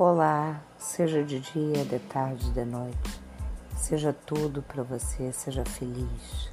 Olá, seja de dia, de tarde, de noite, seja tudo para você, seja feliz.